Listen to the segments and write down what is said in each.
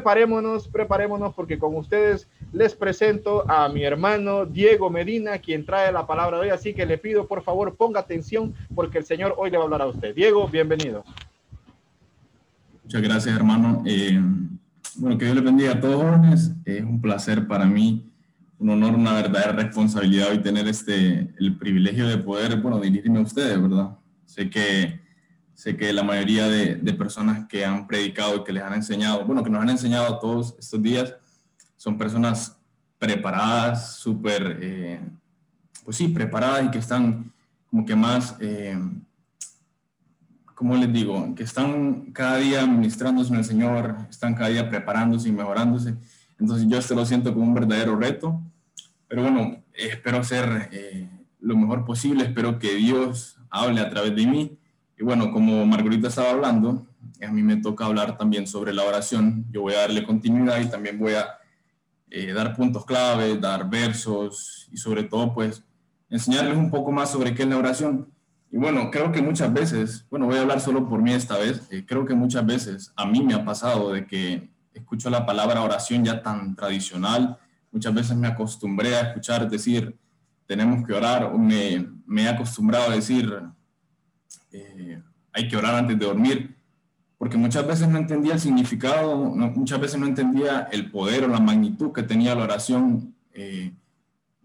preparémonos, preparémonos porque con ustedes les presento a mi hermano Diego Medina, quien trae la palabra hoy. Así que le pido por favor ponga atención porque el Señor hoy le va a hablar a usted. Diego, bienvenido. Muchas gracias, hermano. Eh, bueno, que Dios le bendiga a todos jóvenes. Es un placer para mí, un honor, una verdadera responsabilidad hoy tener este, el privilegio de poder, bueno, dirigirme a ustedes, ¿verdad? Sé que Sé que la mayoría de, personas que han predicado y que les han enseñado, bueno, que nos han enseñado todos estos días, son personas preparadas, súper, eh, pues sí, preparadas y que están como que más, eh, ¿cómo les digo? Que están cada día ministrándose en el Señor, están cada día preparándose y mejorándose. Entonces yo esto lo siento como un verdadero reto, pero bueno, espero hacer eh, lo mejor posible, espero que Dios hable a través de mí y bueno, como Margarita estaba hablando, a mí me toca hablar también sobre la oración. Yo voy a darle continuidad y también voy a eh, dar puntos clave, dar versos y sobre todo pues enseñarles un poco más sobre qué es la oración. Y bueno, creo que muchas veces, bueno, voy a hablar solo por mí esta vez, eh, creo que muchas veces a mí me ha pasado de que escucho la palabra oración ya tan tradicional, muchas veces me acostumbré a escuchar decir, tenemos que orar, o me, me he acostumbrado a decir, eh, hay que orar antes de dormir, porque muchas veces no entendía el significado, muchas veces no entendía el poder o la magnitud que tenía la oración, eh,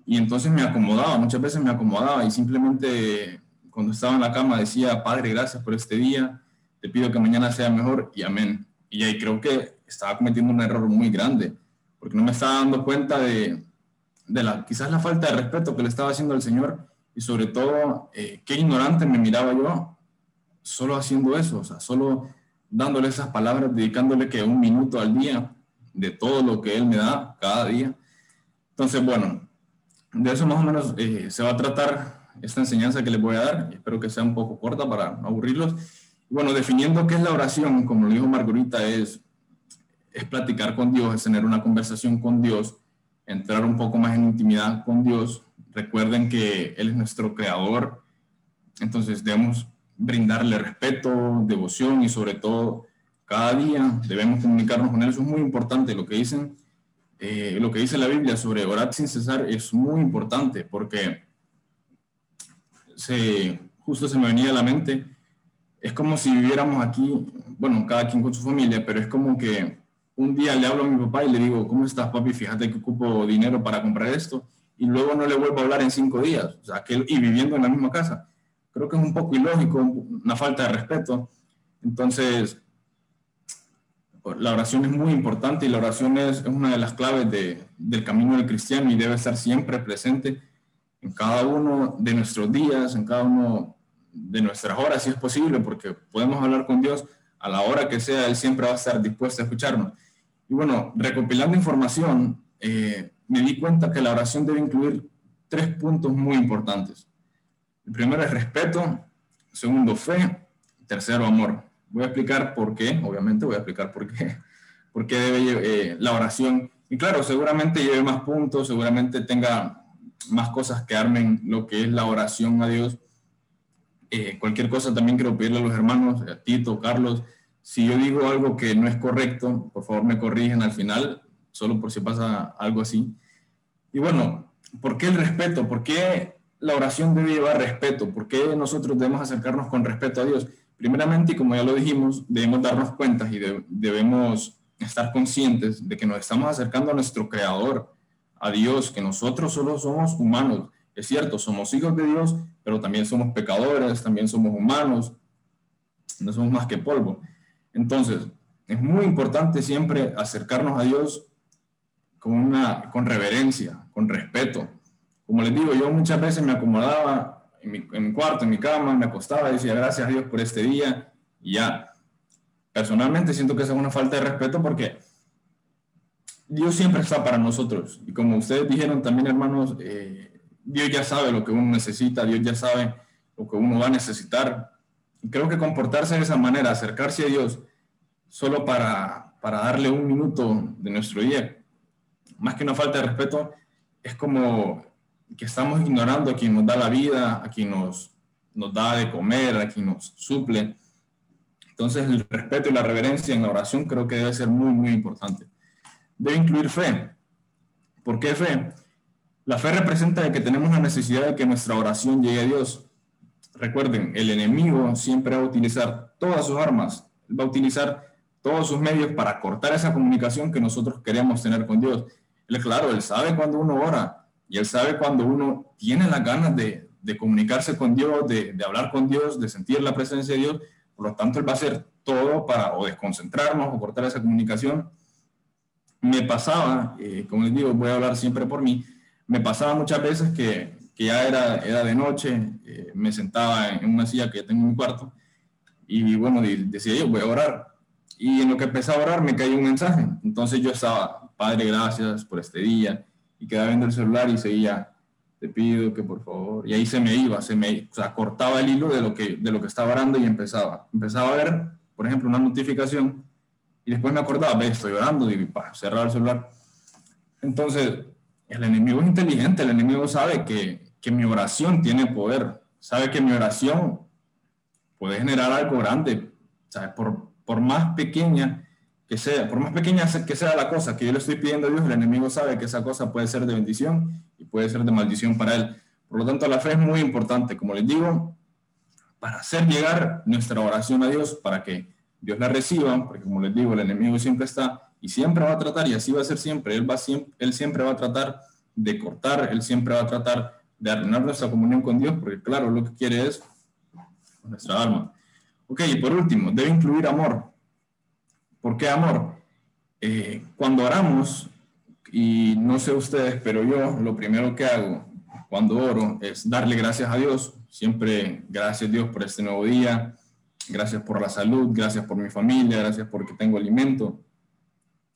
y entonces me acomodaba, muchas veces me acomodaba y simplemente cuando estaba en la cama decía, Padre, gracias por este día, te pido que mañana sea mejor y amén. Y ahí creo que estaba cometiendo un error muy grande, porque no me estaba dando cuenta de, la, quizás la falta de respeto que le estaba haciendo al Señor y sobre todo eh, qué ignorante me miraba yo solo haciendo eso, o sea, solo dándole esas palabras, dedicándole que un minuto al día de todo lo que Él me da cada día. Entonces, bueno, de eso más o menos eh, se va a tratar esta enseñanza que les voy a dar. Espero que sea un poco corta para aburrirlos. Bueno, definiendo qué es la oración, como lo dijo Margarita, es, es platicar con Dios, es tener una conversación con Dios, entrar un poco más en intimidad con Dios. Recuerden que Él es nuestro creador, entonces debemos brindarle respeto, devoción y sobre todo cada día debemos comunicarnos con Él. Eso es muy importante. Lo que dicen, eh, lo que dice la Biblia sobre orar sin cesar es muy importante porque se, justo se me venía a la mente, es como si viviéramos aquí, bueno, cada quien con su familia, pero es como que un día le hablo a mi papá y le digo, ¿cómo estás, papi? Fíjate que ocupo dinero para comprar esto. Y luego no le vuelvo a hablar en cinco días. O sea, que, y viviendo en la misma casa creo que es un poco ilógico, una falta de respeto. Entonces, la oración es muy importante y la oración es, una de las claves del camino del cristiano y debe estar siempre presente en cada uno de nuestros días, en cada uno de nuestras horas, si es posible, porque podemos hablar con Dios a la hora que sea, Él siempre va a estar dispuesto a escucharnos. Y bueno, recopilando información, eh, me di cuenta que la oración debe incluir tres puntos muy importantes. El primero es respeto, segundo fe, tercero amor. Voy a explicar por qué, obviamente voy a explicar por qué, por qué debe eh, la oración. Y claro, seguramente lleve más puntos, seguramente tenga más cosas que armen lo que es la oración a Dios. Eh, cualquier cosa también quiero pedirle a los hermanos, a Tito, Carlos, si yo digo algo que no es correcto, por favor me corrigen al final, solo por si pasa algo así. Y bueno, ¿por qué el respeto? ¿Por qué la oración debe llevar respeto. ¿Por qué nosotros debemos acercarnos con respeto a Dios? Primeramente, y como ya lo dijimos, debemos darnos cuenta y debemos estar conscientes de que nos estamos acercando a nuestro Creador, a Dios, que nosotros solo somos humanos. Es cierto, somos hijos de Dios, pero también somos pecadores, también somos humanos, no somos más que polvo. Entonces, es muy importante siempre acercarnos a Dios con, una, con reverencia, con respeto, como les digo, yo muchas veces me acomodaba en mi, cuarto, en mi cama, me acostaba y decía gracias a Dios por este día y ya. Personalmente siento que es una falta de respeto porque Dios siempre está para nosotros. Y como ustedes dijeron también, hermanos, eh, Dios ya sabe lo que uno necesita, Dios ya sabe lo que uno va a necesitar. Y creo que comportarse de esa manera, acercarse a Dios solo para, para darle un minuto de nuestro día, más que una falta de respeto, es como que estamos ignorando a quien nos da la vida, a quien nos, nos da de comer, a quien nos suple. Entonces, el respeto y la reverencia en la oración creo que debe ser muy, muy importante. Debe incluir fe. ¿Por qué fe? La fe representa que tenemos la necesidad de que nuestra oración llegue a Dios. Recuerden, el enemigo siempre va a utilizar todas sus armas, va a utilizar todos sus medios para cortar esa comunicación que nosotros queremos tener con Dios. Él, claro, él sabe cuando uno ora y él sabe cuando uno tiene las ganas de, comunicarse con Dios, de, hablar con Dios, de sentir la presencia de Dios. Por lo tanto, él va a hacer todo para o desconcentrarnos o cortar esa comunicación. Me pasaba, eh, como les digo, voy a hablar siempre por mí, me pasaba muchas veces que, ya era, era de noche, eh, me sentaba en una silla que tengo en mi cuarto y bueno, decía yo, voy a orar. Y en lo que empecé a orar me cayó un mensaje. Entonces yo estaba, Padre, gracias por este día. Y quedaba viendo el celular y seguía, te pido que por favor. Y ahí se me iba, se me, cortaba el hilo de lo que, de lo que estaba orando y empezaba. Empezaba a ver, por ejemplo, una notificación y después me acordaba, ve, estoy orando y para cerrar el celular. Entonces, el enemigo es inteligente, el enemigo sabe que, que mi oración tiene poder, sabe que mi oración puede generar algo grande, ¿sabes? Por, por más pequeña que sea, por más pequeña que sea la cosa que yo le estoy pidiendo a Dios, el enemigo sabe que esa cosa puede ser de bendición y puede ser de maldición para él. Por lo tanto, la fe es muy importante, como les digo, para hacer llegar nuestra oración a Dios, para que Dios la reciba, porque como les digo, el enemigo siempre está y siempre va a tratar, y así va a ser siempre, él, va él siempre va a tratar de cortar, él siempre va a tratar de arruinar nuestra comunión con Dios, porque claro, lo que quiere es nuestra alma. Ok, y por último, debe incluir amor. ¿Por qué amor? Eh, cuando oramos, y no sé ustedes, pero yo lo primero que hago cuando oro es darle gracias a Dios. Siempre gracias Dios por este nuevo día, gracias por la salud, gracias por mi familia, gracias porque tengo alimento.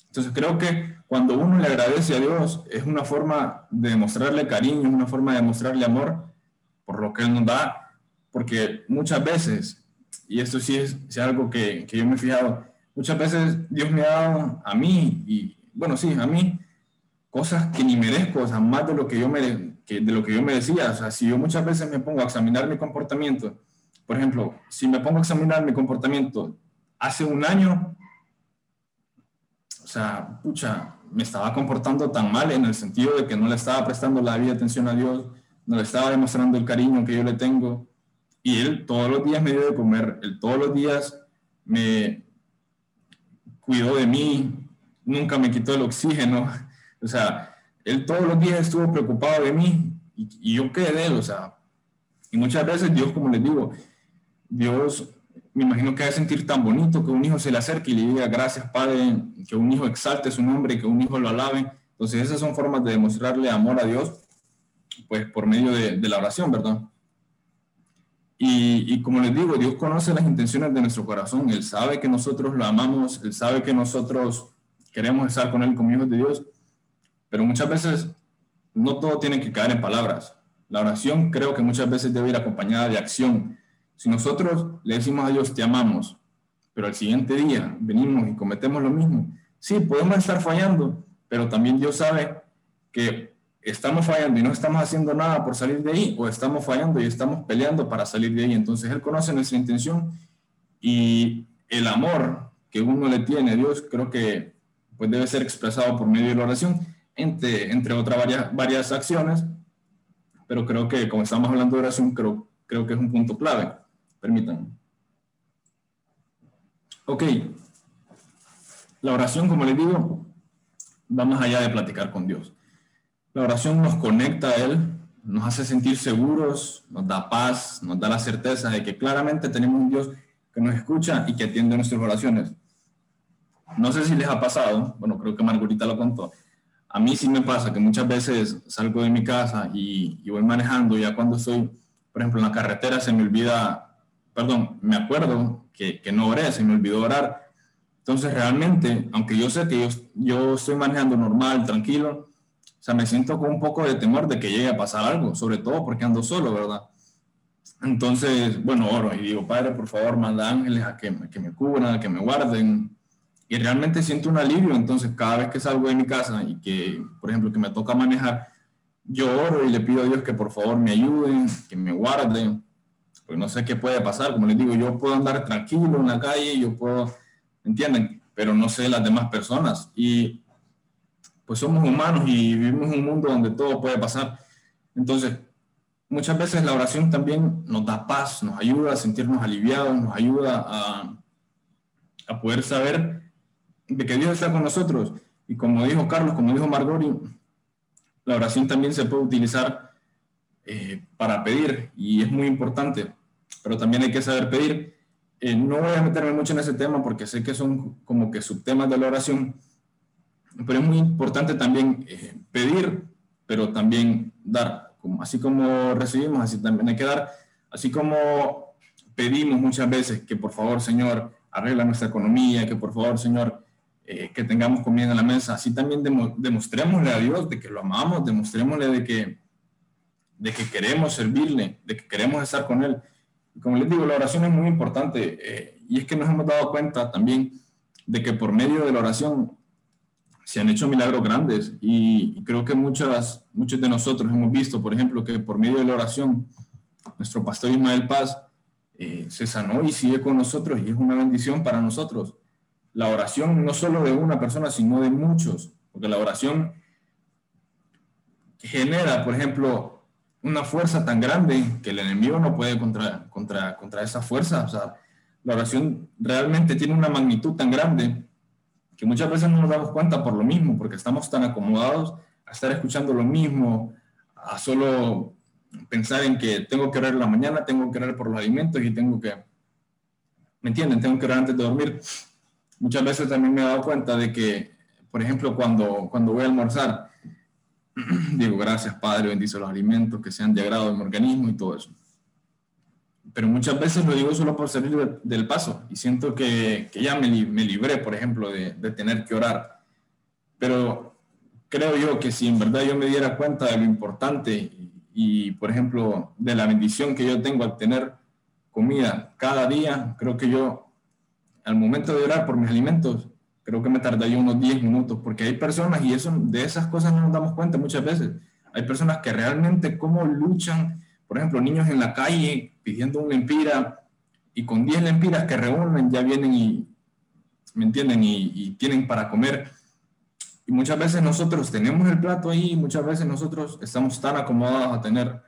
Entonces creo que cuando uno le agradece a Dios es una forma de demostrarle cariño, es una forma de demostrarle amor por lo que Él nos da, porque muchas veces, y esto sí es, algo que, que, yo me he fijado, muchas veces Dios me ha dado a mí, y bueno, sí, a mí, cosas que ni merezco, o sea, más de lo que yo, me, que de lo que yo merecía. O sea, si yo muchas veces me pongo a examinar mi comportamiento, por ejemplo, si me pongo a examinar mi comportamiento hace un año, o sea, pucha, me estaba comportando tan mal en el sentido de que no le estaba prestando la vida atención a Dios, no le estaba demostrando el cariño que yo le tengo. Y él todos los días me dio de comer, él todos los días me cuidó de mí, nunca me quitó el oxígeno. O sea, él todos los días estuvo preocupado de mí y, yo quedé de él, o sea, y muchas veces Dios, como les digo, Dios me imagino que debe sentir tan bonito que un hijo se le acerque y le diga gracias Padre, que un hijo exalte su nombre, que un hijo lo alabe. Entonces esas son formas de demostrarle amor a Dios, pues por medio de, de la oración, ¿verdad? Y, como les digo, Dios conoce las intenciones de nuestro corazón, Él sabe que nosotros lo amamos, Él sabe que nosotros queremos estar con Él como hijos de Dios, pero muchas veces no todo tiene que caer en palabras. La oración creo que muchas veces debe ir acompañada de acción, si nosotros le decimos a Dios, te amamos, pero al siguiente día venimos y cometemos lo mismo, sí, podemos estar fallando, pero también Dios sabe que estamos fallando y no estamos haciendo nada por salir de ahí, o estamos fallando y estamos peleando para salir de ahí. Entonces Él conoce nuestra intención y el amor que uno le tiene a Dios, creo que pues debe ser expresado por medio de la oración, entre, entre otras varias, varias acciones, pero creo que como estamos hablando de oración, creo, creo que es un punto clave. Permítanme. Ok. La oración, como les digo, va más allá de platicar con Dios. La oración nos conecta a Él, nos hace sentir seguros, nos da paz, nos da la certeza de que claramente tenemos un Dios que nos escucha y que atiende nuestras oraciones. No sé si les ha pasado, bueno, creo que Margarita lo contó. A mí sí me pasa que muchas veces salgo de mi casa y, y voy manejando, ya cuando estoy, por ejemplo, en la carretera se me olvida perdón, me acuerdo que, que no oré, se me olvidó orar. Entonces, realmente, aunque yo sé que yo, yo estoy manejando normal, tranquilo, o sea, me siento con un poco de temor de que llegue a pasar algo, sobre todo porque ando solo, ¿verdad? Entonces, bueno, oro y digo, Padre, por favor, manda ángeles a que, que me cubran, a que me guarden. Y realmente siento un alivio. Entonces, cada vez que salgo de mi casa y que, por ejemplo, que me toca manejar, yo oro y le pido a Dios que por favor me ayuden, que me guarden, porque no sé qué puede pasar. Como les digo, yo puedo andar tranquilo en la calle, yo puedo, ¿entienden? Pero no sé las demás personas. Y pues somos humanos y vivimos un mundo donde todo puede pasar. Entonces, muchas veces la oración también nos da paz, nos ayuda a sentirnos aliviados, nos ayuda a, a poder saber de que Dios está con nosotros. Y como dijo Carlos, como dijo Margori, la oración también se puede utilizar eh, para pedir y es muy importante, pero también hay que saber pedir. Eh, no voy a meterme mucho en ese tema porque sé que son como que subtemas de la oración, pero es muy importante también eh, pedir, pero también dar. Como, así como recibimos, así también hay que dar. Así como pedimos muchas veces que por favor, Señor, arregla nuestra economía, que por favor, Señor, eh, que tengamos comida en la mesa, así también demostrémosle a Dios de que lo amamos, demostrémosle de que, de que queremos servirle, de que queremos estar con Él. Como les digo, la oración es muy importante eh, y es que nos hemos dado cuenta también de que por medio de la oración se han hecho milagros grandes y creo que muchas, muchos de nosotros hemos visto, por ejemplo, que por medio de la oración, nuestro pastor Ismael Paz eh, se sanó y sigue con nosotros y es una bendición para nosotros la oración no solo de una persona, sino de muchos, porque la oración genera, por ejemplo, una fuerza tan grande que el enemigo no puede contra, contra, contra esa fuerza. O sea, la oración realmente tiene una magnitud tan grande que muchas veces no nos damos cuenta por lo mismo, porque estamos tan acomodados a estar escuchando lo mismo, a solo pensar en que tengo que orar en la mañana, tengo que orar por los alimentos y tengo que, ¿me entienden? Tengo que orar antes de dormir muchas veces también me he dado cuenta de que, por ejemplo, cuando, cuando voy a almorzar, digo, gracias Padre, bendice los alimentos que sean de agrado de mi organismo y todo eso. Pero muchas veces lo digo solo por salir del paso y siento que, que ya me, me, libré, por ejemplo, de, de tener que orar. Pero creo yo que si en verdad yo me diera cuenta de lo importante y, y, por ejemplo, de la bendición que yo tengo al tener comida cada día, creo que yo al momento de orar por mis alimentos, creo que me tardaría unos 10 minutos, porque hay personas, y eso, de esas cosas no nos damos cuenta muchas veces, hay personas que realmente cómo luchan, por ejemplo, niños en la calle pidiendo una empira, y con 10 lempiras que reúnen ya vienen y, ¿me entienden? Y, y tienen para comer. Y muchas veces nosotros tenemos el plato ahí, muchas veces nosotros estamos tan acomodados a tener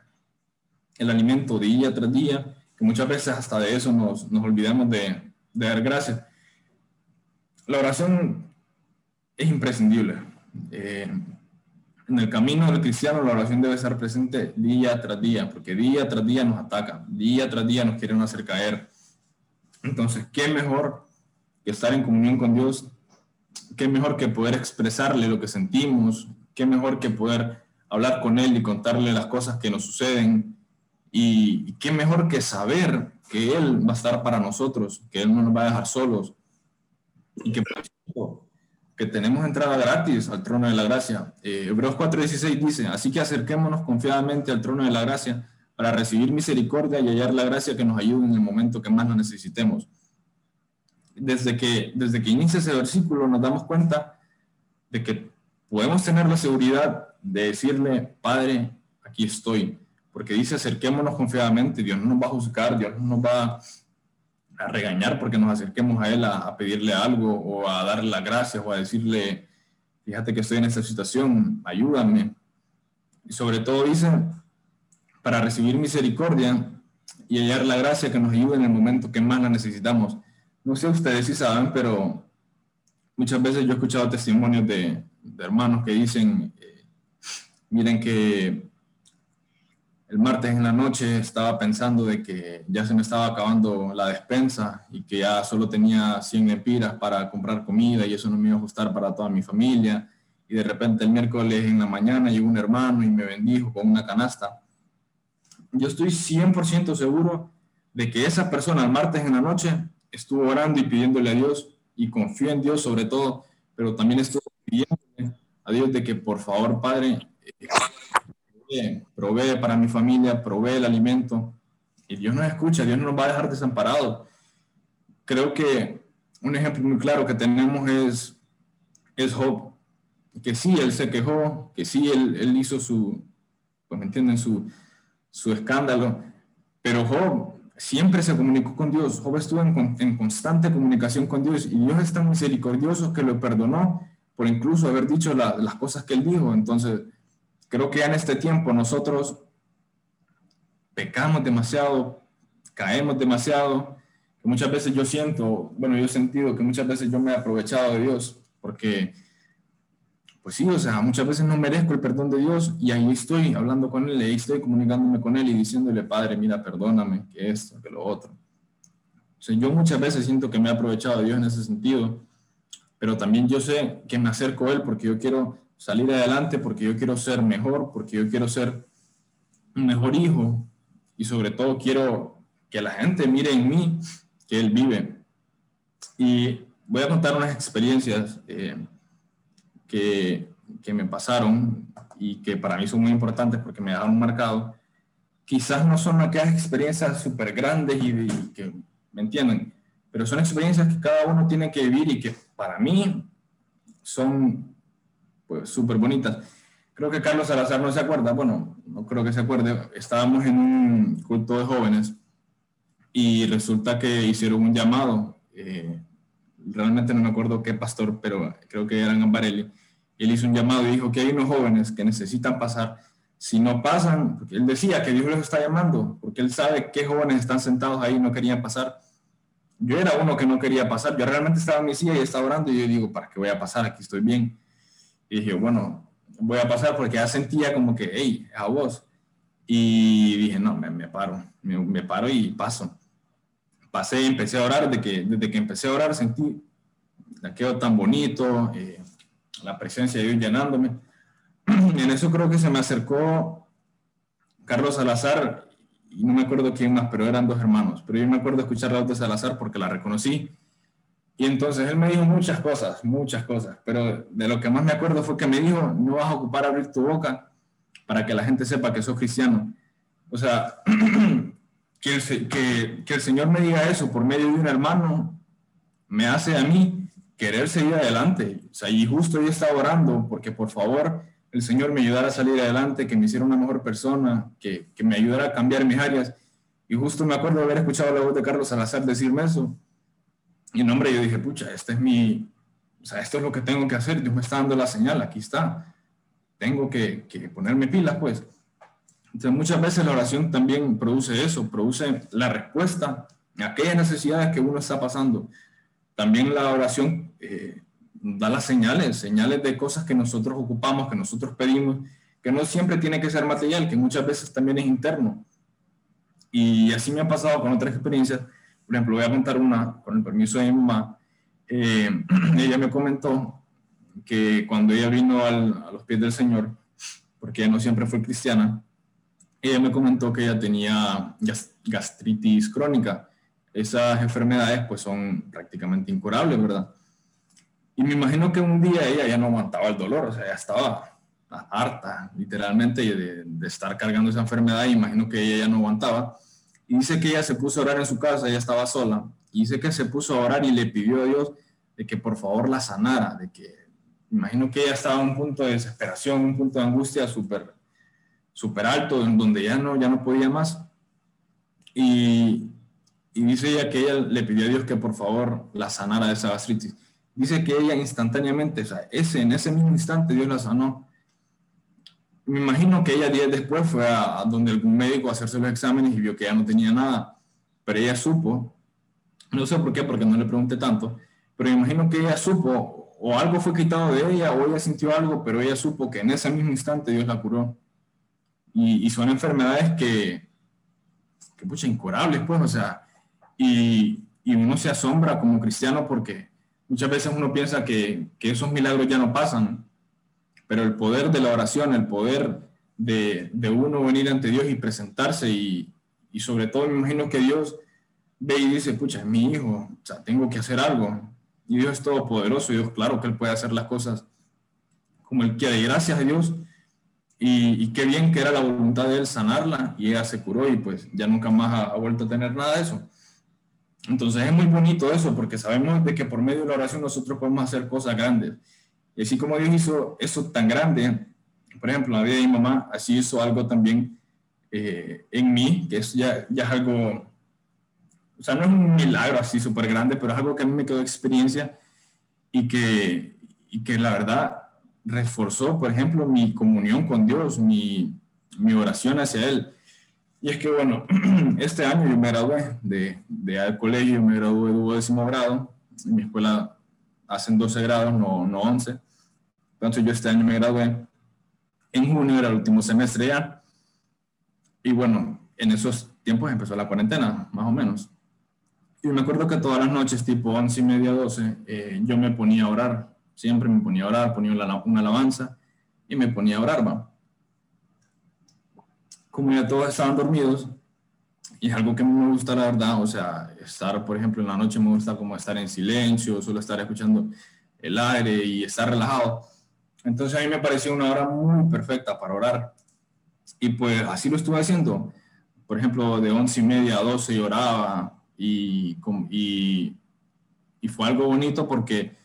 el alimento día tras día, que muchas veces hasta de eso nos, nos olvidamos de, de dar gracias. La oración es imprescindible. Eh, en el camino del cristiano la oración debe estar presente día tras día, porque día tras día nos ataca, día tras día nos quieren hacer caer. Entonces, ¿qué mejor que estar en comunión con Dios? ¿Qué mejor que poder expresarle lo que sentimos? ¿Qué mejor que poder hablar con Él y contarle las cosas que nos suceden? Y, qué mejor que saber que Él va a estar para nosotros, que Él no nos va a dejar solos y que, que tenemos entrada gratis al trono de la gracia. Eh, Hebreos 4:16 dice, así que acerquémonos confiadamente al trono de la gracia para recibir misericordia y hallar la gracia que nos ayude en el momento que más lo necesitemos. Desde que, desde que inicia ese versículo nos damos cuenta de que podemos tener la seguridad de decirle, Padre, aquí estoy porque dice acerquémonos confiadamente, Dios no nos va a juzgar, Dios no nos va a regañar porque nos acerquemos a Él a, pedirle algo o a darle las gracias o a decirle, fíjate que estoy en esta situación, ayúdame. Y sobre todo dice, para recibir misericordia y hallar la gracia que nos ayude en el momento que más la necesitamos. No sé ustedes si saben, pero muchas veces yo he escuchado testimonios de, hermanos que dicen, eh, miren que el martes en la noche estaba pensando de que ya se me estaba acabando la despensa y que ya solo tenía 100 empiras para comprar comida y eso no me iba a ajustar para toda mi familia. Y de repente el miércoles en la mañana llegó un hermano y me bendijo con una canasta. Yo estoy 100% seguro de que esa persona el martes en la noche estuvo orando y pidiéndole a Dios y confío en Dios sobre todo, pero también estuvo pidiéndole a Dios de que por favor, Padre, provee para mi familia, provee el alimento. Y Dios nos escucha, Dios no nos va a dejar desamparados. Creo que un ejemplo muy claro que tenemos es, es Job, que sí, él se quejó, que sí, él, él hizo su, pues me entienden, su, su escándalo, pero Job siempre se comunicó con Dios. Job estuvo en, en, constante comunicación con Dios y Dios es tan misericordioso que lo perdonó por incluso haber dicho las cosas que él dijo. Entonces, creo que ya en este tiempo nosotros pecamos demasiado, caemos demasiado, muchas veces yo siento, bueno, yo he sentido que muchas veces yo me he aprovechado de Dios, porque, pues sí, o sea, muchas veces no merezco el perdón de Dios y ahí estoy hablando con Él, ahí estoy comunicándome con Él y diciéndole, Padre, mira, perdóname, que esto, que lo otro. O sea, yo muchas veces siento que me he aprovechado de Dios en ese sentido, pero también yo sé que me acerco a Él porque yo quiero salir adelante, porque yo quiero ser mejor, porque yo quiero ser un mejor hijo y sobre todo quiero que la gente mire en mí que Él vive. Y voy a contar unas experiencias eh, que, que, me pasaron y que para mí son muy importantes porque me dejaron marcado. Quizás no son aquellas experiencias súper grandes y, y, que, ¿me entienden? Pero son experiencias que cada uno tiene que vivir y que para mí son pues súper bonitas. Creo que Carlos Salazar no se acuerda, bueno, no creo que se acuerde, estábamos en un culto de jóvenes y resulta que hicieron un llamado. Eh, realmente no me acuerdo qué pastor, pero creo que eran Ambarelli. Él hizo un llamado y dijo que hay unos jóvenes que necesitan pasar. Si no pasan, él decía que Dios los está llamando, porque él sabe qué jóvenes están sentados ahí y no querían pasar. Yo era uno que no quería pasar. Yo realmente estaba en mi silla y estaba orando y yo digo, ¿para qué voy a pasar? Aquí estoy bien. Y dije, bueno, voy a pasar porque ya sentía como que, hey, a vos. Y dije, no, me, me paro, me, me, paro y paso pasé empecé a orar, de que, desde que empecé a orar sentí aquello tan bonito, eh, la presencia de Dios llenándome. Y en eso creo que se me acercó Carlos Salazar, y no me acuerdo quién más, pero eran dos hermanos, pero yo me acuerdo escuchar la voz de Salazar porque la reconocí. Y entonces él me dijo muchas cosas, muchas cosas, pero de lo que más me acuerdo fue que me dijo, no vas a ocupar abrir tu boca para que la gente sepa que sos cristiano. O sea, que el, que, que el Señor me diga eso por medio de un hermano me hace a mí querer seguir adelante. O sea, y justo yo estaba orando porque por favor el Señor me ayudara a salir adelante, que me hiciera una mejor persona, que, que me ayudara a cambiar mis áreas. Y justo me acuerdo haber escuchado la voz de Carlos Salazar decirme eso. Y en nombre yo dije, pucha, este es mi, o sea, esto es lo que tengo que hacer. Dios me está dando la señal, aquí está. Tengo que, que ponerme pilas, pues. Entonces, muchas veces la oración también produce eso, produce la respuesta a aquellas necesidades que uno está pasando. También la oración eh, da las señales, señales de cosas que nosotros ocupamos, que nosotros pedimos, que no siempre tiene que ser material, que muchas veces también es interno. Y así me ha pasado con otras experiencias. Por ejemplo, voy a contar una, con el permiso de mi mamá. Eh, ella me comentó que cuando ella vino a los pies del Señor, porque ella no siempre fue cristiana, ella me comentó que ella tenía gastritis crónica. Esas enfermedades pues son prácticamente incurables, ¿verdad? Y me imagino que un día ella ya no aguantaba el dolor, o sea, ya estaba harta, literalmente, de, de estar cargando esa enfermedad. Y imagino que ella ya no aguantaba. Dice que ella se puso a orar en su casa, ella estaba sola. Dice que se puso a orar y le pidió a Dios de que por favor la sanara, de que imagino que ella estaba en un punto de desesperación, un punto de angustia súper súper alto, en donde ya no, ya no podía más. Y, y, dice ella que ella le pidió a Dios que por favor la sanara de esa gastritis. Dice que ella instantáneamente, o sea, ese, en ese mismo instante Dios la sanó. Me imagino que ella días después fue a, donde algún médico a hacerse los exámenes y vio que ya no tenía nada, pero ella supo, no sé por qué, porque no le pregunté tanto, pero me imagino que ella supo, o algo fue quitado de ella, o ella sintió algo, pero ella supo que en ese mismo instante Dios la curó. Y, son enfermedades que, que, pucha, incurables, pues, o sea, y, y, uno se asombra como cristiano porque muchas veces uno piensa que, que, esos milagros ya no pasan, pero el poder de la oración, el poder de, uno venir ante Dios y presentarse y, y, sobre todo me imagino que Dios ve y dice, pucha, es mi hijo, o sea, tengo que hacer algo. Y Dios es todopoderoso y Dios, claro que Él puede hacer las cosas como Él quiere. Y gracias a Dios, y, qué bien que era la voluntad de él sanarla y ella se curó y pues ya nunca más ha, vuelto a tener nada de eso. Entonces es muy bonito eso porque sabemos de que por medio de la oración nosotros podemos hacer cosas grandes. Y así como Dios hizo eso tan grande, por ejemplo, la vida de mi mamá, así hizo algo también eh, en mí, que es ya, ya es algo o sea, no es un milagro así súper grande, pero es algo que a mí me quedó experiencia y que, y que la verdad reforzó, por ejemplo, mi comunión con Dios, mi, mi oración hacia Él. Y es que, bueno, este año yo me gradué de, de colegio, me gradué de décimo grado, en mi escuela hacen 12 grados, no, no 11. Entonces yo este año me gradué. En junio era el último semestre ya. Y bueno, en esos tiempos empezó la cuarentena, más o menos. Y me acuerdo que todas las noches, tipo 11 y media, 12, eh, yo me ponía a orar. Siempre me ponía a orar, ponía una, una alabanza y me ponía a orar, va. Como ya todos estaban dormidos, y es algo que me gusta, la verdad, o sea, estar, por ejemplo, en la noche me gusta como estar en silencio, solo estar escuchando el aire y estar relajado. Entonces a mí me pareció una hora muy perfecta para orar. Y pues así lo estuve haciendo. Por ejemplo, de once y media a 12 yo oraba y, y, y fue algo bonito porque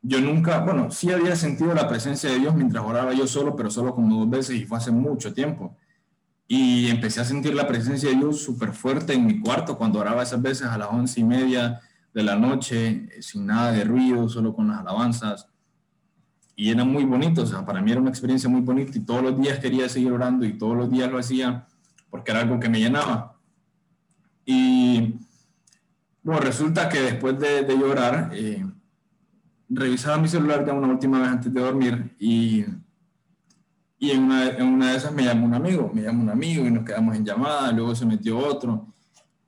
yo nunca, bueno, sí había sentido la presencia de Dios mientras oraba yo solo, pero solo como dos veces y fue hace mucho tiempo. Y empecé a sentir la presencia de Dios súper fuerte en mi cuarto cuando oraba esas veces a las once y media de la noche, sin nada de ruido, solo con las alabanzas y era muy bonito, o sea, para mí era una experiencia muy bonita y todos los días quería seguir orando y todos los días lo hacía porque era algo que me llenaba. Y bueno, resulta que después de, de llorar, eh, revisaba mi celular ya una última vez antes de dormir y, y en, una, en una de esas me llamó un amigo, me llamó un amigo y nos quedamos en llamada, luego se metió otro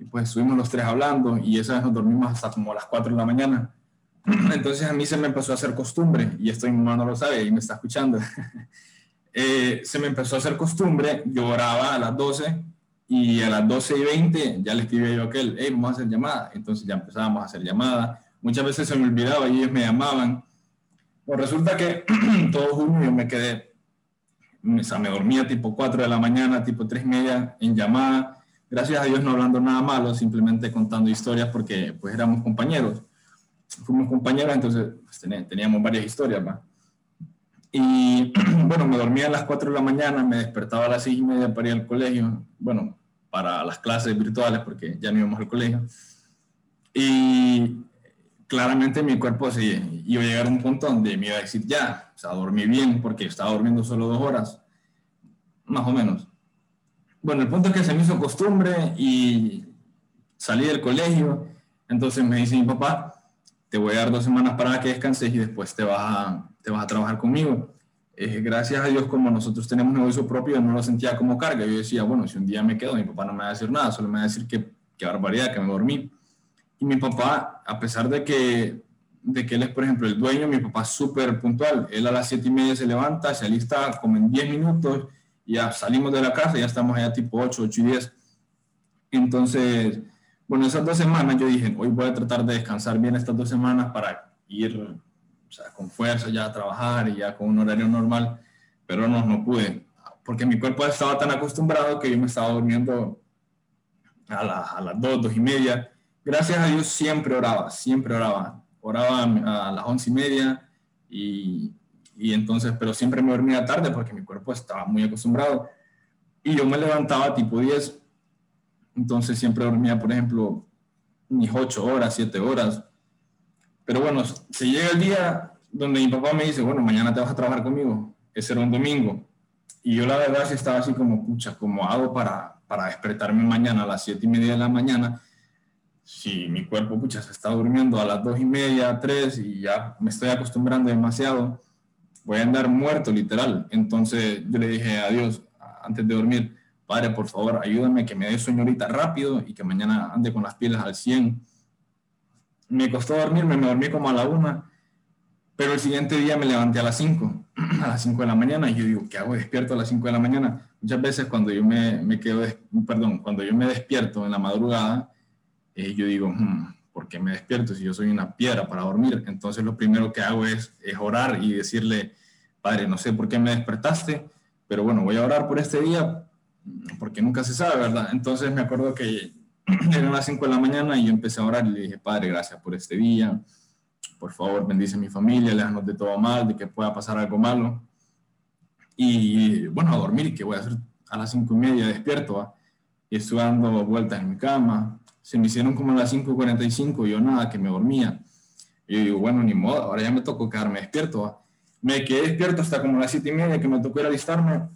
y pues estuvimos los tres hablando y esa vez nos dormimos hasta como a las 4 de la mañana. Entonces a mí se me empezó a hacer costumbre, y esto mi mamá no lo sabe y me está escuchando. eh, se me empezó a hacer costumbre, yo oraba a las 12 y a las 12 y 20 ya le escribía yo a aquel, hey, vamos a hacer llamada. Entonces ya empezábamos a hacer llamada. Muchas veces se me olvidaba y ellos me llamaban. Pues resulta que todo junio yo me quedé, me dormía tipo 4 de la mañana, tipo 3 y media en llamada. Gracias a Dios no hablando nada malo, simplemente contando historias porque pues éramos compañeros fuimos compañeros, entonces pues, teníamos varias historias, ¿va? Y bueno, me dormía a las 4 de la mañana, me despertaba a las 6 y media para ir al colegio, bueno, para las clases virtuales, porque ya no íbamos al colegio. Y claramente mi cuerpo se iba a llegar a un punto donde me iba a decir ya, o sea, dormí bien, porque estaba durmiendo solo dos horas, más o menos. Bueno, el punto es que se me hizo costumbre y salí del colegio, entonces me dice mi papá, te voy a dar dos semanas para que descanses y después te vas a, trabajar conmigo. Eh, gracias a Dios, como nosotros tenemos negocio propio, no lo sentía como carga. Yo decía, bueno, si un día me quedo, mi papá no me va a decir nada, solo me va a decir que, qué barbaridad, que me dormí. Y mi papá, a pesar de que, de que él es, por ejemplo, el dueño, mi papá es súper puntual. Él a las siete y media se levanta, se alista como en 10 minutos, ya salimos de la casa, ya estamos allá tipo 8, 8 y 10. Entonces, bueno, esas dos semanas yo dije, hoy voy a tratar de descansar bien estas dos semanas para ir o sea, con fuerza ya a trabajar y ya con un horario normal, pero no, no pude, porque mi cuerpo estaba tan acostumbrado que yo me estaba durmiendo a, a las dos, dos y media. Gracias a Dios siempre oraba, siempre oraba. Oraba a las once y media y, entonces, pero siempre me dormía tarde porque mi cuerpo estaba muy acostumbrado. Y yo me levantaba tipo 10 entonces siempre dormía, por ejemplo, mis ocho horas, siete horas. Pero bueno, se llega el día donde mi papá me dice, bueno, mañana te vas a trabajar conmigo. Ese era un domingo. Y yo la verdad sí estaba así como, pucha, ¿cómo hago para, para despertarme mañana a las siete y media de la mañana? Si mi cuerpo, pucha, se está durmiendo a las dos y media, tres, y ya me estoy acostumbrando demasiado, voy a andar muerto, literal. Entonces yo le dije a Dios, antes de dormir, Padre, por favor, ayúdame que me dé sueño rápido y que mañana ande con las pilas al 100. Me costó dormirme, me dormí como a la una, pero el siguiente día me levanté a las 5, a las 5 de la mañana, y yo digo, ¿qué hago despierto a las 5 de la mañana? Muchas veces cuando yo me, me quedo, perdón, cuando yo me despierto en la madrugada, eh, yo digo, hmm, ¿por qué me despierto si yo soy una piedra para dormir? Entonces lo primero que hago es, es orar y decirle, Padre, no sé por qué me despertaste, pero bueno, voy a orar por este día porque nunca se sabe, ¿verdad? Entonces me acuerdo que eran las 5 de la mañana y yo empecé a orar y le dije, Padre, gracias por este día, por favor bendice a mi familia, déjanos de todo mal, de que pueda pasar algo malo. Y bueno, a dormir, que voy a hacer a las 5 y media despierto, y estuve dando vueltas en mi cama, se me hicieron como las 5.45 y yo nada, que me dormía. Y yo digo, bueno, ni modo, ahora ya me tocó quedarme despierto. Me quedé despierto hasta como las 7 y media que me tocó ir a alistarme.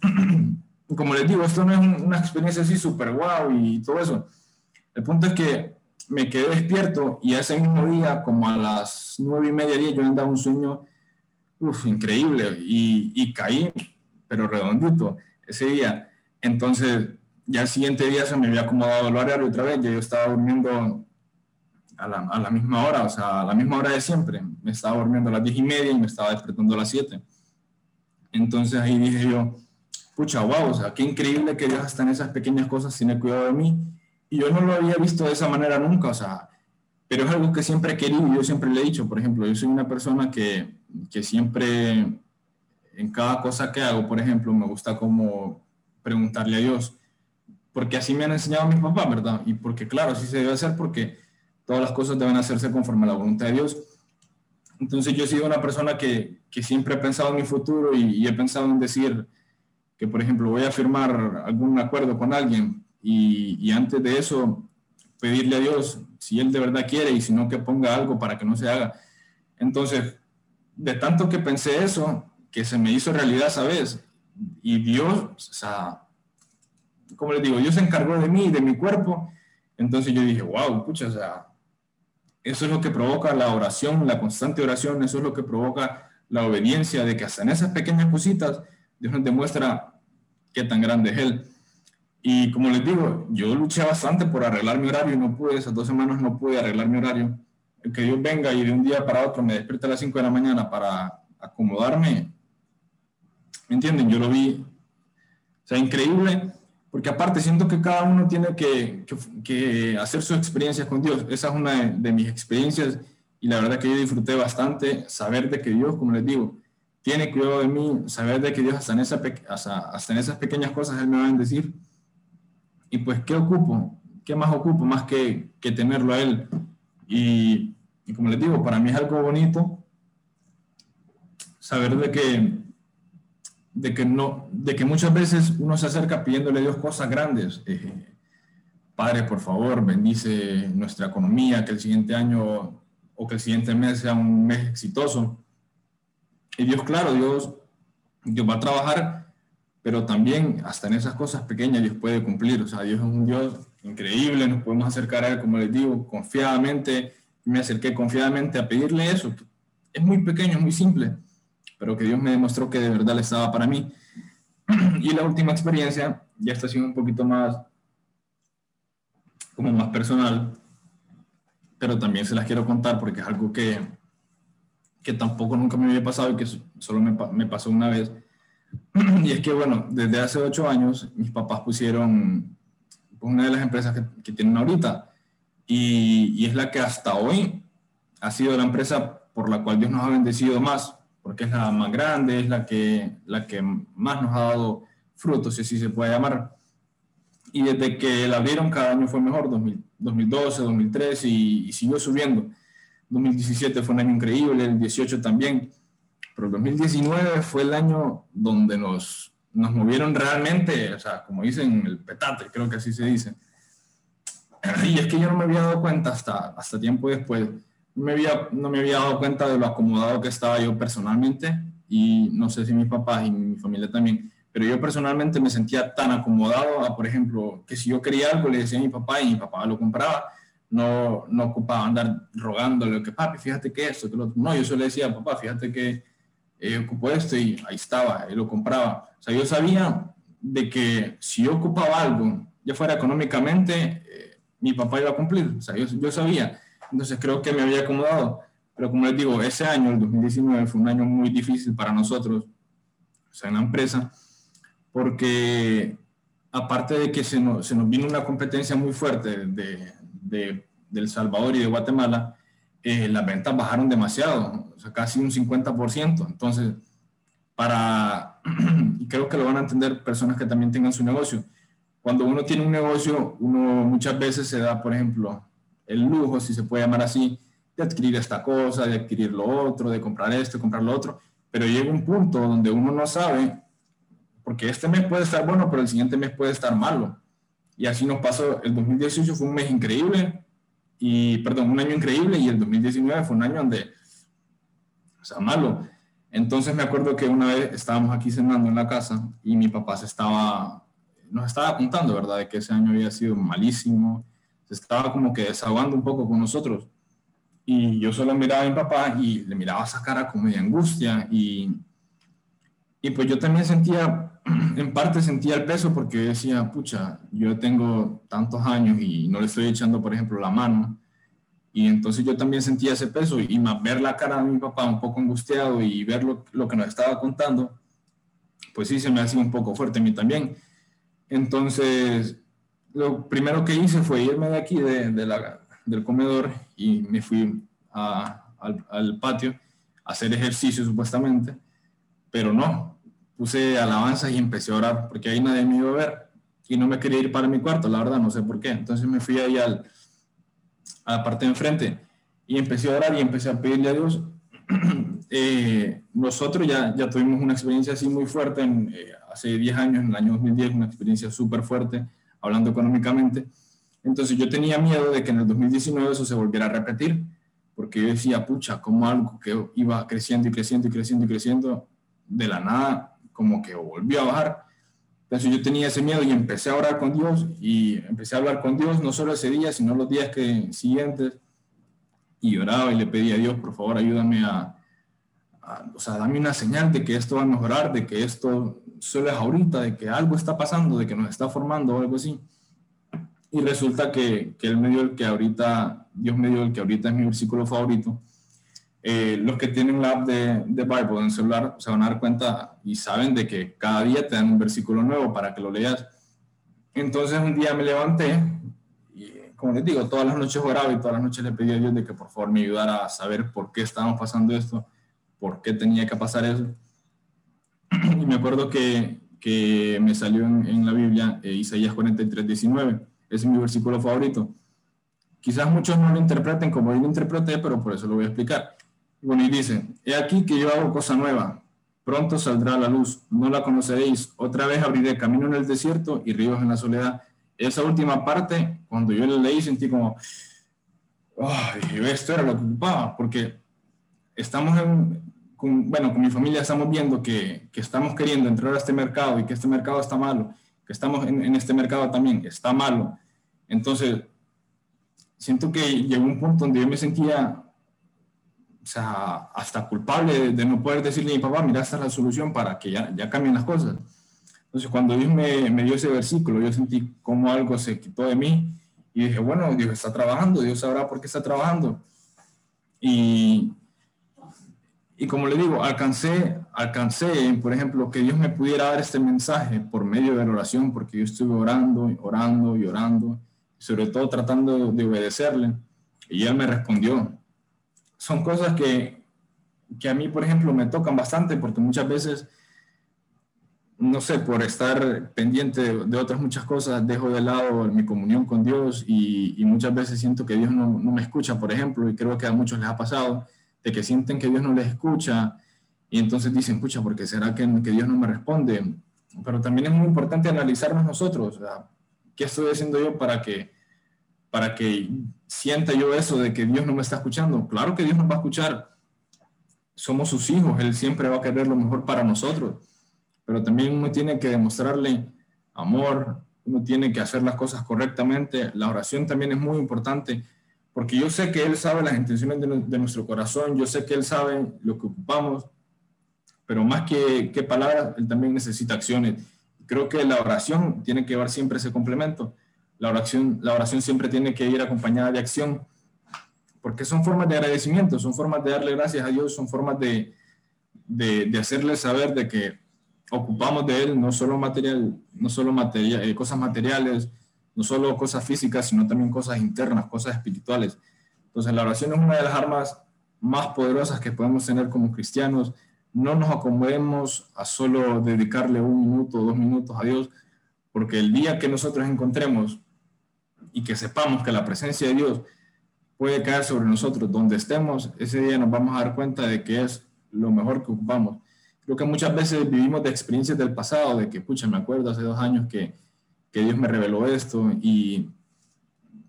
como les digo, esto no es una experiencia así súper guau y todo eso. El punto es que me quedé despierto y ese mismo día, como a las 9 y media, yo andaba un sueño uf, increíble y, y caí, pero redondito ese día. Entonces, ya el siguiente día se me había acomodado el horario otra vez, ya yo estaba durmiendo a la, a la, misma hora, o sea, a la misma hora de siempre. Me estaba durmiendo a las diez y media y me estaba despertando a las 7. Entonces ahí dije yo, pucha, wow, o sea, qué increíble que Dios hasta en esas pequeñas cosas tiene cuidado de mí. Y yo no lo había visto de esa manera nunca, o sea, pero es algo que siempre he querido, yo siempre le he dicho, por ejemplo, yo soy una persona que, que siempre, en cada cosa que hago, por ejemplo, me gusta como preguntarle a Dios, porque así me han enseñado mis papás, ¿verdad? Y porque, claro, así se debe hacer porque todas las cosas deben hacerse conforme a la voluntad de Dios. Entonces yo he sido una persona que, que siempre he pensado en mi futuro y, he pensado en decir que, por ejemplo, voy a firmar algún acuerdo con alguien y, y antes de eso pedirle a Dios si Él de verdad quiere y si no que ponga algo para que no se haga. Entonces, de tanto que pensé eso, que se me hizo realidad, ¿sabes? Y Dios, o sea, como les digo, Dios se encargó de mí de mi cuerpo. Entonces yo dije, wow, pucha, o sea, eso es lo que provoca la oración, la constante oración, eso es lo que provoca la obediencia, de que hasta en esas pequeñas cositas Dios nos demuestra qué tan grande es Él. Y como les digo, yo luché bastante por arreglar mi horario y no pude, esas dos semanas no pude arreglar mi horario. Que Dios venga y de un día para otro me despierte a las 5 de la mañana para acomodarme, ¿me entienden? Yo lo vi, o sea, increíble porque aparte siento que cada uno tiene que, que, hacer su experiencia con Dios. Esa es una de, mis experiencias y la verdad que yo disfruté bastante saber de que Dios, como les digo, tiene cuidado de mí, saber de que Dios hasta en, esa, hasta, hasta en esas pequeñas cosas Él me va a bendecir. Y pues, ¿qué ocupo? ¿Qué más ocupo más que, que tenerlo a Él? Y, y como les digo, para mí es algo bonito saber de que de que, no, de que muchas veces uno se acerca pidiéndole a Dios cosas grandes. Eh, Padre, por favor, bendice nuestra economía, que el siguiente año o que el siguiente mes sea un mes exitoso. Y Dios, claro, Dios, Dios va a trabajar, pero también hasta en esas cosas pequeñas Dios puede cumplir. O sea, Dios es un Dios increíble, nos podemos acercar a Él, como les digo, confiadamente. Me acerqué confiadamente a pedirle eso. Es muy pequeño, es muy simple pero que Dios me demostró que de verdad le estaba para mí. Y la última experiencia, ya está siendo un poquito más, como más personal, pero también se las quiero contar porque es algo que, que tampoco nunca me había pasado y que solo me, me pasó una vez. Y es que, bueno, desde hace ocho años mis papás pusieron una de las empresas que, que tienen ahorita y, y, es la que hasta hoy ha sido la empresa por la cual Dios nos ha bendecido más porque es la más grande, es la que, la que más nos ha dado frutos, si así se puede llamar. Y desde que la abrieron, cada año fue mejor, 2012, 2013, y, y, siguió subiendo. 2017 fue un año increíble, el 18 también, pero el 2019 fue el año donde nos, nos movieron realmente, o sea, como dicen, el petate, creo que así se dice. Y es que yo no me había dado cuenta hasta, hasta tiempo después me había, no me había dado cuenta de lo acomodado que estaba yo personalmente y no sé si mis papás y mi familia también, pero yo personalmente me sentía tan acomodado a, por ejemplo, que si yo quería algo le decía a mi papá y mi papá lo compraba, no, no ocupaba andar rogándole que papi, fíjate que esto, que lo otro. No, yo solo le decía, papá, fíjate que eh, ocupo esto y ahí estaba, él lo compraba. O sea, yo sabía de que si yo ocupaba algo, ya fuera económicamente, eh, mi papá iba a cumplir. O sea, yo, yo sabía. Entonces creo que me había acomodado. Pero como les digo, ese año, el 2019, fue un año muy difícil para nosotros, o sea, en la empresa, porque aparte de que se nos, se nos vino una competencia muy fuerte de, de, El Salvador y de Guatemala, eh, las ventas bajaron demasiado, o sea, casi un 50%. Entonces, para, y creo que lo van a entender personas que también tengan su negocio, cuando uno tiene un negocio, uno muchas veces se da, por ejemplo, el lujo, si se puede llamar así, de adquirir esta cosa, de adquirir lo otro, de comprar esto, comprar lo otro, pero llega un punto donde uno no sabe, porque este mes puede estar bueno, pero el siguiente mes puede estar malo. Y así nos pasó. El 2018 fue un mes increíble, y, perdón, un año increíble, y el 2019 fue un año donde, o sea, malo. Entonces me acuerdo que una vez estábamos aquí cenando en la casa y mi papá se estaba, nos estaba contando, ¿verdad?, de que ese año había sido malísimo, se estaba como que desahogando un poco con nosotros. Y yo solo miraba a mi papá y le miraba esa cara como de angustia y, y pues yo también sentía, en parte sentía el peso porque decía, pucha, yo tengo tantos años y no le estoy echando, por ejemplo, la mano. Y entonces yo también sentía ese peso y más ver la cara de mi papá un poco angustiado y ver lo, lo que nos estaba contando, pues sí se me hacía un poco fuerte a mí también. Entonces, lo primero que hice fue irme de aquí, de, del comedor y me fui al, patio a hacer ejercicio supuestamente, pero no, puse alabanza y empecé a orar porque ahí nadie me iba a ver y no me quería ir para mi cuarto, la verdad, no sé por qué. Entonces me fui ahí al, a la parte de enfrente y empecé a orar y empecé a pedirle a Dios. Eh, nosotros ya, ya tuvimos una experiencia así muy fuerte eh, hace 10 años, en el año 2010, una experiencia súper fuerte, hablando económicamente entonces yo tenía miedo de que en el 2019 eso se volviera a repetir, porque yo decía, pucha, como algo que iba creciendo y creciendo y creciendo y creciendo, de la nada, como que volvió a bajar. Entonces yo tenía ese miedo y empecé a orar con Dios y empecé a hablar con Dios no solo ese día, sino los días que, siguientes. Y oraba y le pedía a Dios, por favor, ayúdame a, o sea, dame una señal de que esto va a mejorar, de que esto solo es ahorita, de que algo está pasando, de que nos está formando o algo así y resulta que, que él me dio el que ahorita, Dios me dio el que ahorita es mi versículo favorito. Eh, los que tienen la app de, de Bible en el celular se van a dar cuenta y saben de que cada día te dan un versículo nuevo para que lo leas. Entonces un día me levanté y, como les digo, todas las noches oraba y todas las noches le pedí a Dios de que por favor me ayudara a saber por qué estábamos pasando esto, por qué tenía que pasar eso. Y me acuerdo que, que me salió en, en la Biblia eh, Isaías 43, 19 es mi versículo favorito. Quizás muchos no lo interpreten como yo lo interpreté, pero por eso lo voy a explicar. Bueno, y dice, he aquí que yo hago cosa nueva, pronto saldrá la luz, no la conoceréis, otra vez abriré camino en el desierto y ríos en la soledad. Esa última parte, cuando yo la leí, sentí como, esto era lo que ocupaba, porque estamos en, bueno, con mi familia estamos viendo que, que, estamos queriendo entrar a este mercado y que este mercado está malo que estamos en, este mercado también está malo. Entonces, siento que llegó un punto donde yo me sentía, o sea, hasta culpable de, no poder decirle a mi papá, mira, esta es la solución para que ya, ya cambien las cosas. Entonces, cuando Dios me, me dio ese versículo, yo sentí como algo se quitó de mí y dije, bueno, Dios está trabajando, Dios sabrá por qué está trabajando. Y, y como le digo, alcancé, alcancé, por ejemplo, que Dios me pudiera dar este mensaje por medio de la oración, porque yo estuve orando, orando y orando, sobre todo tratando de obedecerle, y Él me respondió. Son cosas que, que a mí, por ejemplo, me tocan bastante, porque muchas veces, no sé, por estar pendiente de, otras muchas cosas, dejo de lado mi comunión con Dios y, y muchas veces siento que Dios no, no me escucha, por ejemplo, y creo que a muchos les ha pasado de que sienten que Dios no les escucha y entonces dicen, escucha, ¿por qué será que, que Dios no me responde? Pero también es muy importante analizarnos nosotros, ¿qué estoy haciendo yo para que, para que sienta yo eso de que Dios no me está escuchando? Claro que Dios nos va a escuchar, somos sus hijos, Él siempre va a querer lo mejor para nosotros, pero también uno tiene que demostrarle amor, uno tiene que hacer las cosas correctamente, la oración también es muy importante, porque yo sé que Él sabe las intenciones de, nuestro corazón, yo sé que Él sabe lo que ocupamos, pero más que, que palabras, Él también necesita acciones. Creo que la oración tiene que llevar siempre ese complemento. La oración, la oración siempre tiene que ir acompañada de acción, porque son formas de agradecimiento, son formas de darle gracias a Dios, son formas de, de, hacerle saber de que ocupamos de Él no solo material, no solo material, eh, cosas materiales, no solo cosas físicas, sino también cosas internas, cosas espirituales. Entonces la oración es una de las armas más poderosas que podemos tener como cristianos. No nos acomodemos a solo dedicarle un minuto dos minutos a Dios, porque el día que nosotros encontremos y que sepamos que la presencia de Dios puede caer sobre nosotros donde estemos, ese día nos vamos a dar cuenta de que es lo mejor que ocupamos. Creo que muchas veces vivimos de experiencias del pasado, de que, pucha, me acuerdo hace dos años que que Dios me reveló esto y,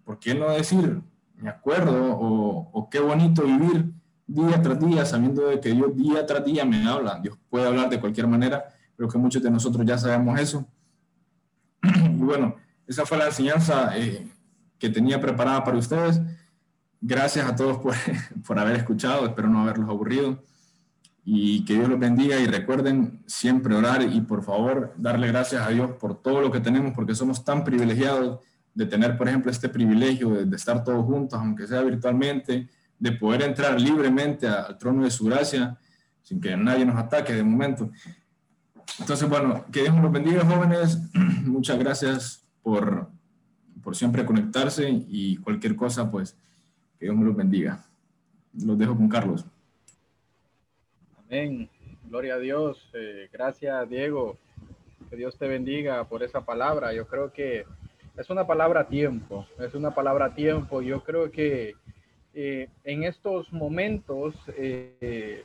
¿por qué no decir, me acuerdo o, qué bonito vivir día tras día sabiendo de que Dios día tras día me habla? Dios puede hablar de cualquier manera, pero que muchos de nosotros ya sabemos eso. Y bueno, esa fue la enseñanza eh, que tenía preparada para ustedes. Gracias a todos por, por haber escuchado, espero no haberlos aburrido y que Dios los bendiga y recuerden siempre orar y por favor darle gracias a Dios por todo lo que tenemos porque somos tan privilegiados de tener, por ejemplo, este privilegio de, estar todos juntos, aunque sea virtualmente, de poder entrar libremente al trono de su gracia sin que nadie nos ataque de momento. Entonces, bueno, que Dios los bendiga, jóvenes. Muchas gracias por, por siempre conectarse y cualquier cosa, pues, que Dios me los bendiga. Los dejo con Carlos. Amén. Gloria a Dios. Eh, gracias, Diego. Que Dios te bendiga por esa palabra. Yo creo que es una palabra tiempo. Es una palabra tiempo. Yo creo que eh, en estos momentos, eh,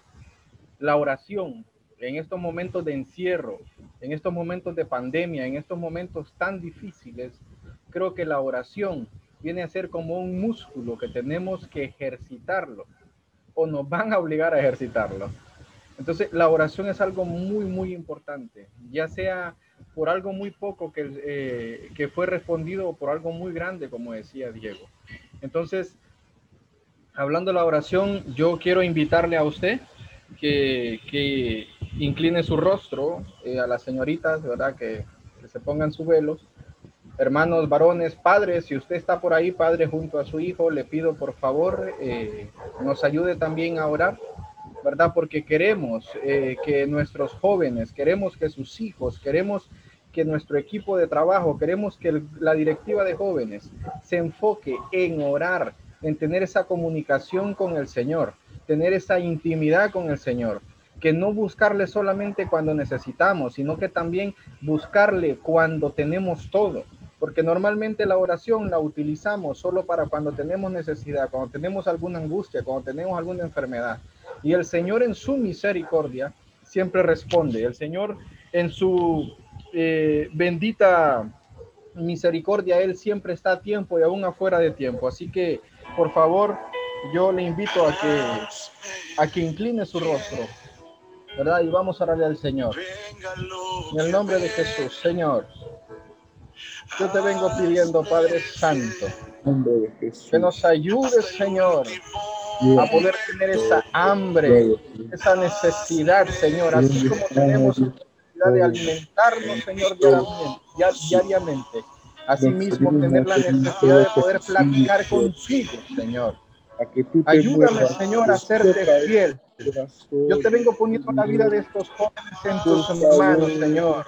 la oración, en estos momentos de encierro, en estos momentos de pandemia, en estos momentos tan difíciles, creo que la oración viene a ser como un músculo que tenemos que ejercitarlo o nos van a obligar a ejercitarlo. Entonces, la oración es algo muy, muy importante, ya sea por algo muy poco que, eh, que fue respondido o por algo muy grande, como decía Diego. Entonces, hablando de la oración, yo quiero invitarle a usted que, incline su rostro eh, a las señoritas, ¿verdad? Que, se pongan su velos. Hermanos varones, padres, si usted está por ahí, padre, junto a su hijo, le pido por favor, eh, nos ayude también a orar ¿verdad? Porque queremos eh, que nuestros jóvenes, queremos que sus hijos, queremos que nuestro equipo de trabajo, queremos que la directiva de jóvenes se enfoque en orar, en tener esa comunicación con el Señor, tener esa intimidad con el Señor, que no buscarle solamente cuando necesitamos, sino que también buscarle cuando tenemos todo porque normalmente la oración la utilizamos solo para cuando tenemos necesidad, cuando tenemos alguna angustia, cuando tenemos alguna enfermedad. Y el Señor en su misericordia siempre responde. El Señor en su eh, bendita misericordia, Él siempre está a tiempo y aún afuera de tiempo. Así que, por favor, yo le invito a que, a que incline su rostro, ¿verdad? Y vamos a orarle al Señor. En el nombre de Jesús, Señor. Yo te vengo pidiendo, Padre Santo, que nos ayudes, Señor, a poder tener esa hambre, esa necesidad, Señor, así como tenemos necesidad de alimentarnos, Señor, diariamente. Asimismo, tener la necesidad de poder platicar contigo, Señor. Ayúdame, Señor, a serte fiel. Yo te vengo poniendo la vida de estos jóvenes en tus manos, Señor.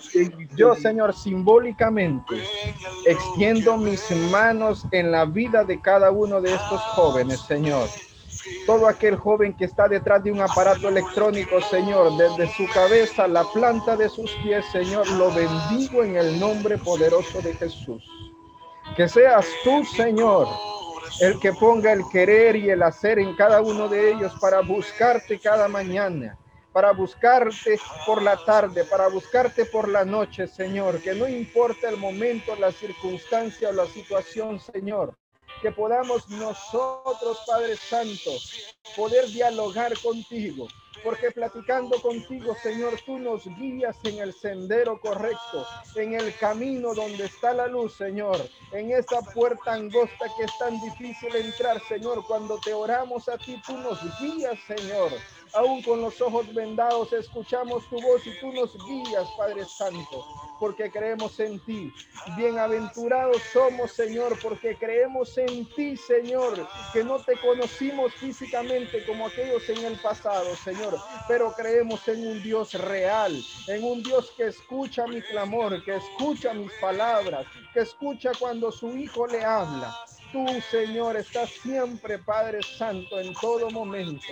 Yo, Señor, simbólicamente extiendo mis manos en la vida de cada uno de estos jóvenes, Señor. Todo aquel joven que está detrás de un aparato electrónico, Señor, desde su cabeza, la planta de sus pies, Señor, lo bendigo en el nombre poderoso de Jesús. Que seas tú, Señor, el que ponga el querer y el hacer en cada uno de ellos para buscarte cada mañana, para buscarte por la tarde, para buscarte por la noche, Señor, que no importa el momento, la circunstancia o la situación, Señor, que podamos nosotros, Padre Santo, poder dialogar contigo, porque platicando contigo, Señor, tú nos guías en el sendero correcto, en el camino donde está la luz, Señor, en esa puerta angosta que es tan difícil entrar, Señor, cuando te oramos a ti, tú nos guías, Señor. Aún con los ojos vendados, escuchamos tu voz y tú nos guías, Padre Santo, porque creemos en ti. Bienaventurados somos, Señor, porque creemos en ti, Señor, que no te conocimos físicamente como aquellos en el pasado, Señor, pero creemos en un Dios real, en un Dios que escucha mi clamor, que escucha mis palabras, que escucha cuando su Hijo le habla tú, Señor, estás siempre, Padre Santo, en todo momento.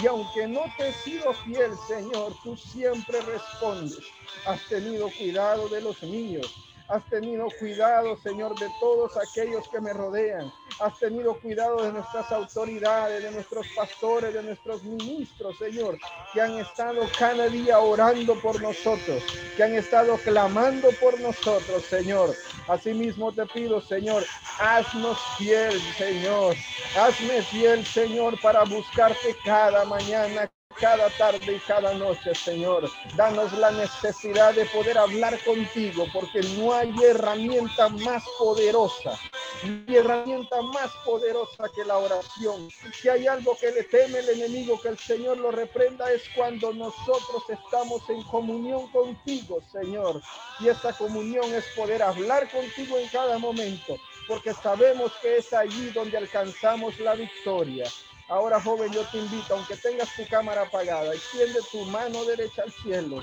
Y aunque no te he sido fiel, Señor, tú siempre respondes. Has tenido cuidado de los niños. Has tenido cuidado, Señor, de todos aquellos que me rodean. Has tenido cuidado de nuestras autoridades, de nuestros pastores, de nuestros ministros, Señor, que han estado cada día orando por nosotros, que han estado clamando por nosotros, Señor. Asimismo te pido, Señor, haznos fiel, Señor. Hazme fiel, Señor, para buscarte cada mañana, cada tarde y cada noche, Señor. Danos la necesidad de poder hablar contigo, porque no hay herramienta más poderosa, ni herramienta más poderosa que la oración. Si hay algo que le teme el enemigo, que el Señor lo reprenda, es cuando nosotros estamos en comunión contigo, Señor. Y esa comunión es poder hablar contigo en cada momento, porque sabemos que es allí donde alcanzamos la victoria. Ahora, joven, yo te invito, aunque tengas tu cámara apagada, extiende tu mano derecha al cielo.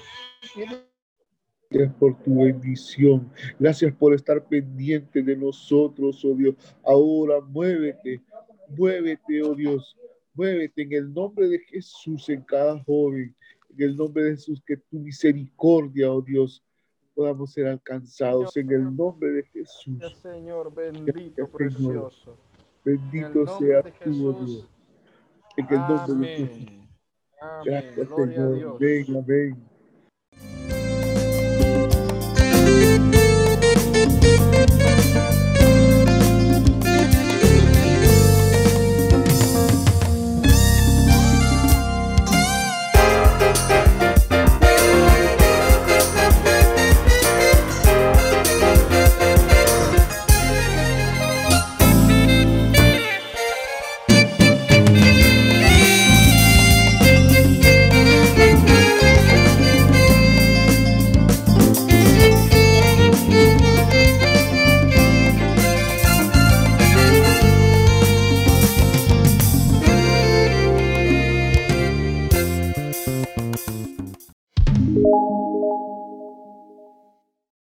Gracias por tu bendición. Gracias por estar pendiente de nosotros, oh Dios. Ahora muévete, muévete, oh Dios. Muévete en el nombre de Jesús en cada joven. En el nombre de Jesús, que tu misericordia, oh Dios, podamos ser alcanzados. En el nombre de Jesús. Señor, bendito, precioso. Bendito sea tu, oh Dios. En el nombre de Jesús. Amén. Gracias, Gloria a Señor. Dios. Ven, amén.